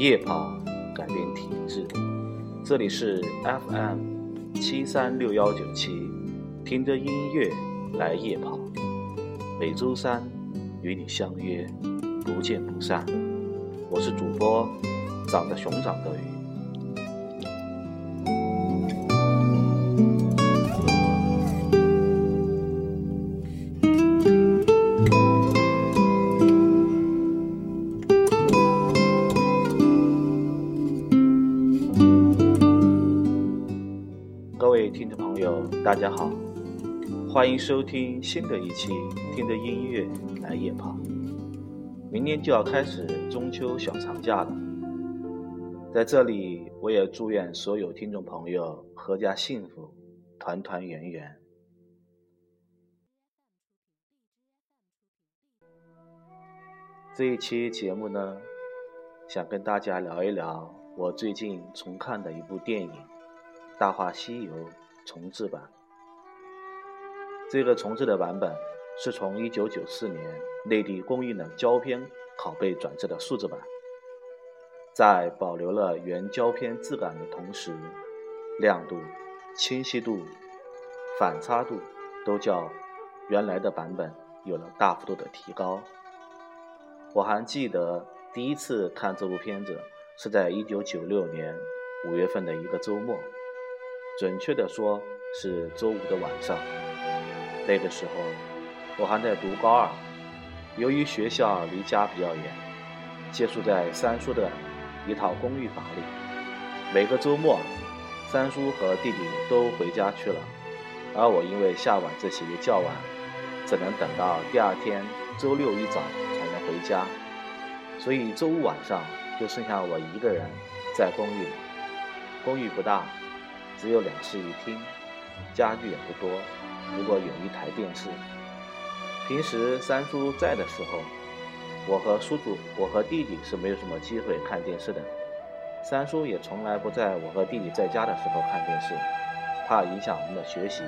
夜跑改变体质。这里是 FM 七三六幺九七，听着音乐来夜跑。每周三与你相约，不见不散。我是主播，长得熊掌的鱼。大家好，欢迎收听新的一期《听着音乐来夜跑》。明天就要开始中秋小长假了，在这里我也祝愿所有听众朋友阖家幸福，团团圆圆。这一期节目呢，想跟大家聊一聊我最近重看的一部电影《大话西游》。重制版，这个重制的版本是从1994年内地公映的胶片拷贝转制的数字版，在保留了原胶片质感的同时，亮度、清晰度、反差度都较原来的版本有了大幅度的提高。我还记得第一次看这部片子是在1996年5月份的一个周末。准确的说，是周五的晚上。那个时候，我还在读高二。由于学校离家比较远，借宿在三叔的一套公寓房里。每个周末，三叔和弟弟都回家去了，而我因为下晚自习较晚，只能等到第二天周六一早才能回家。所以周五晚上就剩下我一个人在公寓里。公寓不大。只有两室一厅，家具也不多。如果有一台电视，平时三叔在的时候，我和叔叔、我和弟弟是没有什么机会看电视的。三叔也从来不在我和弟弟在家的时候看电视，怕影响我们的学习，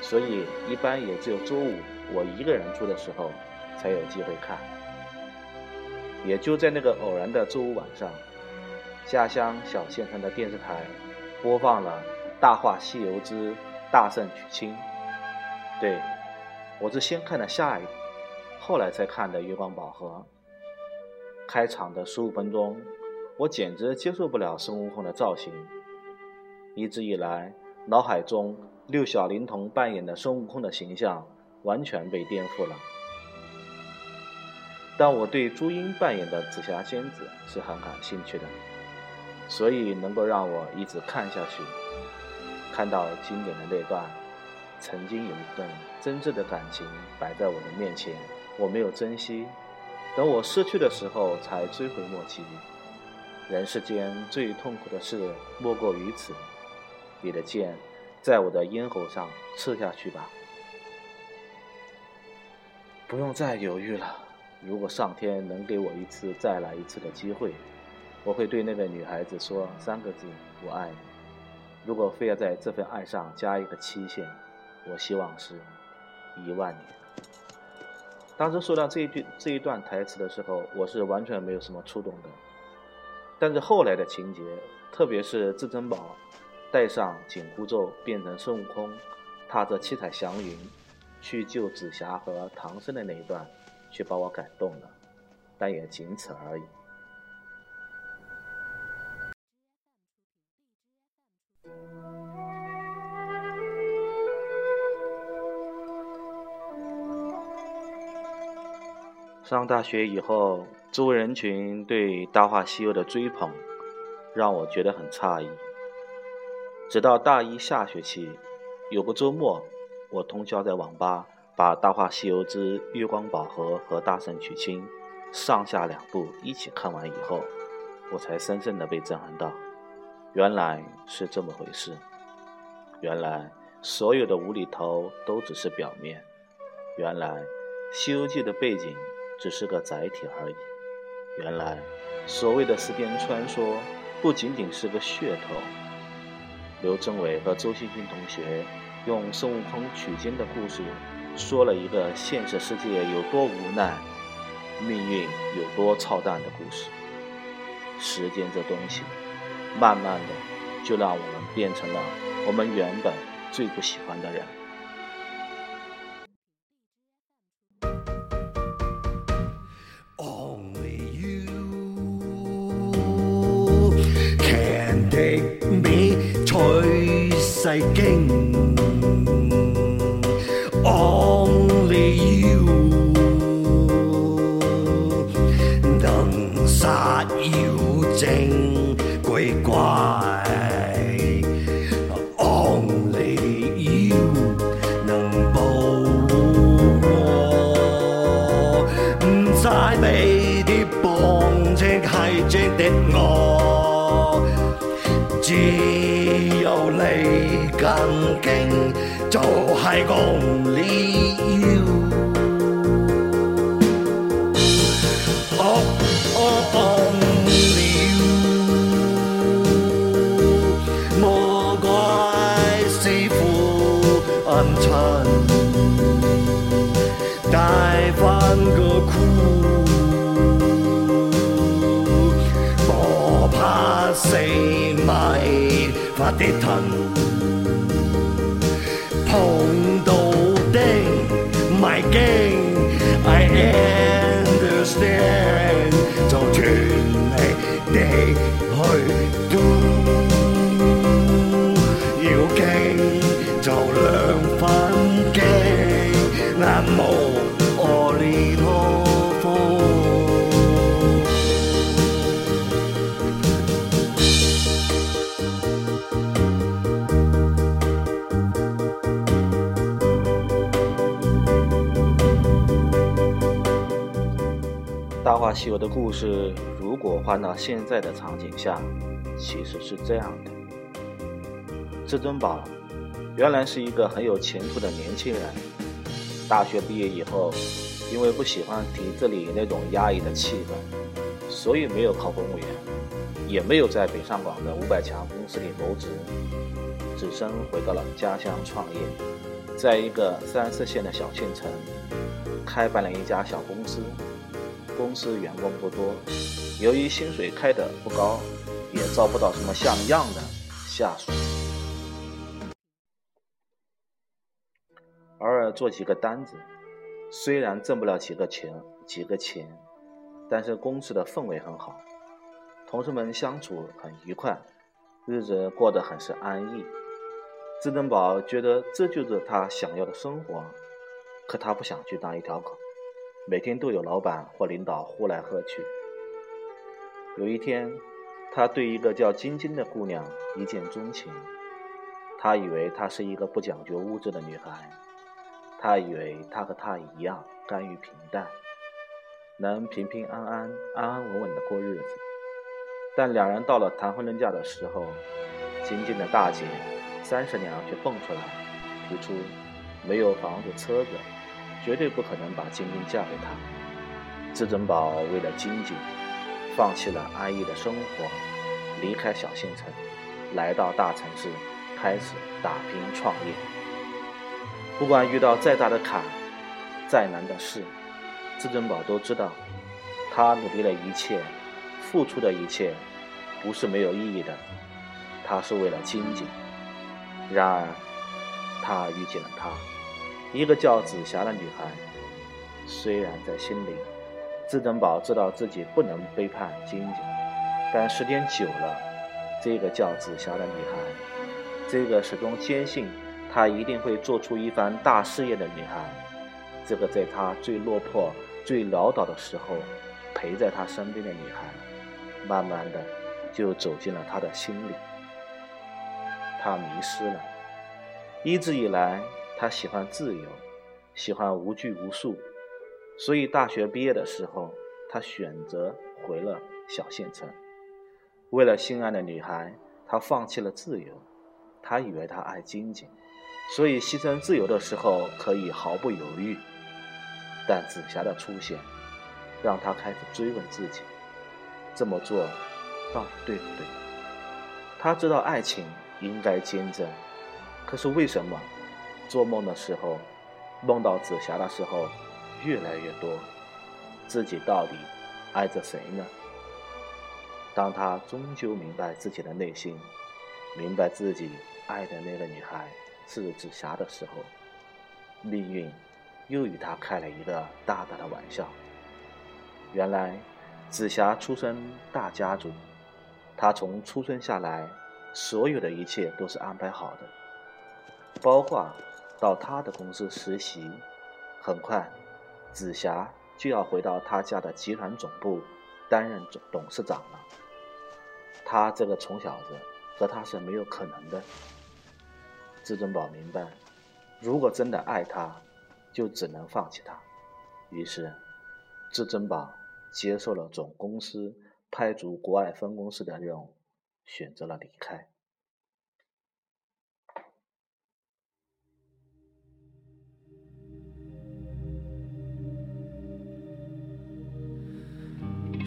所以一般也只有周五我一个人住的时候才有机会看。也就在那个偶然的周五晚上，家乡小县城的电视台。播放了《大话西游之大圣娶亲》，对我是先看的下一，后来才看的《月光宝盒》。开场的十五分钟，我简直接受不了孙悟空的造型，一直以来脑海中六小龄童扮演的孙悟空的形象完全被颠覆了。但我对朱茵扮演的紫霞仙子是很感兴趣的。所以能够让我一直看下去，看到经典的那段，曾经有一段真挚的感情摆在我的面前，我没有珍惜，等我失去的时候才追悔莫及。人世间最痛苦的事莫过于此，你的剑在我的咽喉上刺下去吧，不用再犹豫了。如果上天能给我一次再来一次的机会。我会对那个女孩子说三个字：“我爱你。”如果非要在这份爱上加一个期限，我希望是一万年。当时说到这一句这一段台词的时候，我是完全没有什么触动的。但是后来的情节，特别是至尊宝戴上紧箍咒变成孙悟空，踏着七彩祥云去救紫霞和唐僧的那一段，却把我感动了，但也仅此而已。上大学以后，周围人群对《大话西游》的追捧，让我觉得很诧异。直到大一下学期，有个周末，我通宵在网吧把《大话西游之月光宝盒》和《大圣娶亲》上下两部一起看完以后，我才深深的被震撼到。原来是这么回事，原来所有的无厘头都只是表面，原来《西游记》的背景。只是个载体而已。原来，所谓的时间穿梭，不仅仅是个噱头。刘镇伟和周星星同学用孙悟空取经的故事，说了一个现实世界有多无奈，命运有多操蛋的故事。时间这东西，慢慢的就让我们变成了我们原本最不喜欢的人。精鬼怪，Only you 能保护我，唔使俾啲绑情系真的我。只有你更劲，就系 only 西游》的故事，如果换到现在的场景下，其实是这样的：至尊宝原来是一个很有前途的年轻人，大学毕业以后，因为不喜欢体制里那种压抑的气氛，所以没有考公务员，也没有在北上广的五百强公司里谋职，只身回到了家乡创业，在一个三四线的小县城，开办了一家小公司。公司员工不多，由于薪水开得不高，也招不到什么像样的下属。偶尔做几个单子，虽然挣不了几个钱，几个钱，但是公司的氛围很好，同事们相处很愉快，日子过得很是安逸。至尊宝觉得这就是他想要的生活，可他不想去当一条狗。每天都有老板或领导呼来喝去。有一天，他对一个叫晶晶的姑娘一见钟情。他以为她是一个不讲究物质的女孩，他以为她和他一样甘于平淡，能平平安安、安安稳稳的过日子。但两人到了谈婚论嫁的时候，晶晶的大姐三十娘却蹦出来，提出没有房子、车子。绝对不可能把晶晶嫁给他。至尊宝为了晶晶，放弃了安逸的生活，离开小县城，来到大城市，开始打拼创业。不管遇到再大的坎，再难的事，至尊宝都知道，他努力的一切，付出的一切，不是没有意义的，他是为了晶晶。然而，他遇见了他。一个叫紫霞的女孩，虽然在心里，至尊宝知道自己不能背叛晶晶，但时间久了，这个叫紫霞的女孩，这个始终坚信她一定会做出一番大事业的女孩，这个在她最落魄、最潦倒的时候陪在她身边的女孩，慢慢的就走进了他的心里。他迷失了，一直以来。他喜欢自由，喜欢无拘无束，所以大学毕业的时候，他选择回了小县城。为了心爱的女孩，他放弃了自由。他以为他爱晶晶，所以牺牲自由的时候可以毫不犹豫。但紫霞的出现，让他开始追问自己：这么做到底对不对？他知道爱情应该坚贞，可是为什么？做梦的时候，梦到紫霞的时候越来越多，自己到底爱着谁呢？当他终究明白自己的内心，明白自己爱的那个女孩是紫霞的时候，命运又与他开了一个大大的玩笑。原来，紫霞出身大家族，她从出生下来，所有的一切都是安排好的，包括到他的公司实习。很快，紫霞就要回到他家的集团总部担任总董事长了。他这个穷小子和他是没有可能的。至尊宝明白，如果真的爱他，就只能放弃他。于是，至尊宝接受了总公司派驻国外分公司的任务，选择了离开。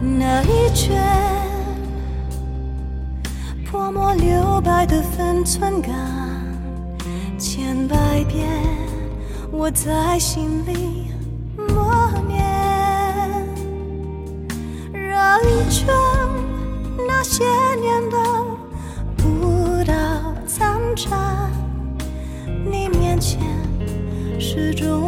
那一卷泼墨留白的分寸感，千百遍我在心里默念，绕一圈那些年的舞蹈残渣，你面前始终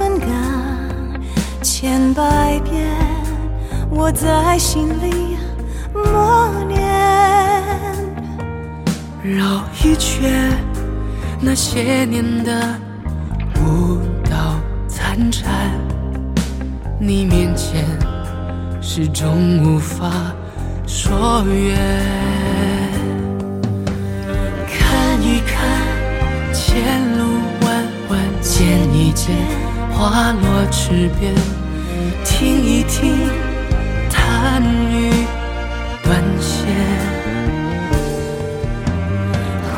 寸感，千百遍，我在心里默念。绕一圈，那些年的舞蹈残蝉，你面前始终无法说远。看一看前路弯弯，见一见。花落池边，听一听弹雨断弦，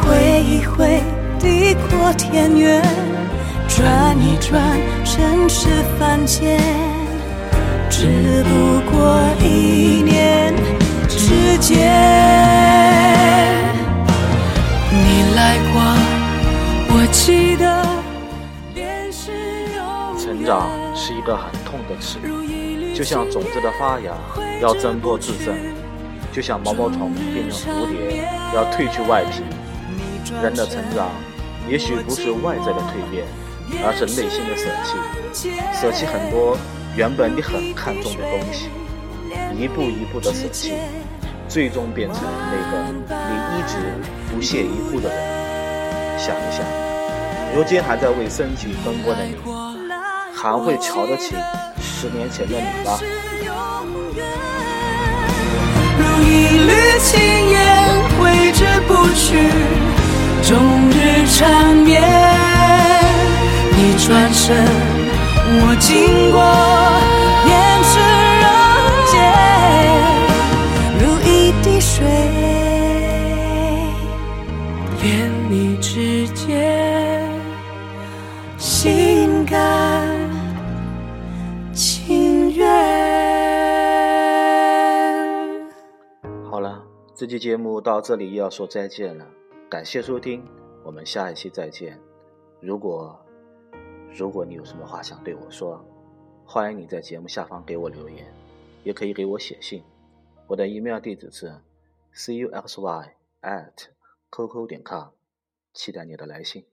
挥一挥地阔天远，转一转尘世凡间，只不过一念之间。你来过，成长是一个很痛的词，就像种子的发芽要挣脱自身，就像毛毛虫变成蝴蝶要褪去外皮。人的成长也许不是外在的蜕变，而是内心的舍弃，舍弃很多原本你很看重的东西，一步一步的舍弃，最终变成那个你一直不屑一顾的人。想一想，如今还在为生计奔波的你。还会瞧得起十年前的你吧？如一缕青烟挥之不去，终日缠绵。你转身，我经过。这期节目到这里又要说再见了，感谢收听，我们下一期再见。如果如果你有什么话想对我说，欢迎你在节目下方给我留言，也可以给我写信。我的 email 地址是 cuxy at qq 点 com，期待你的来信。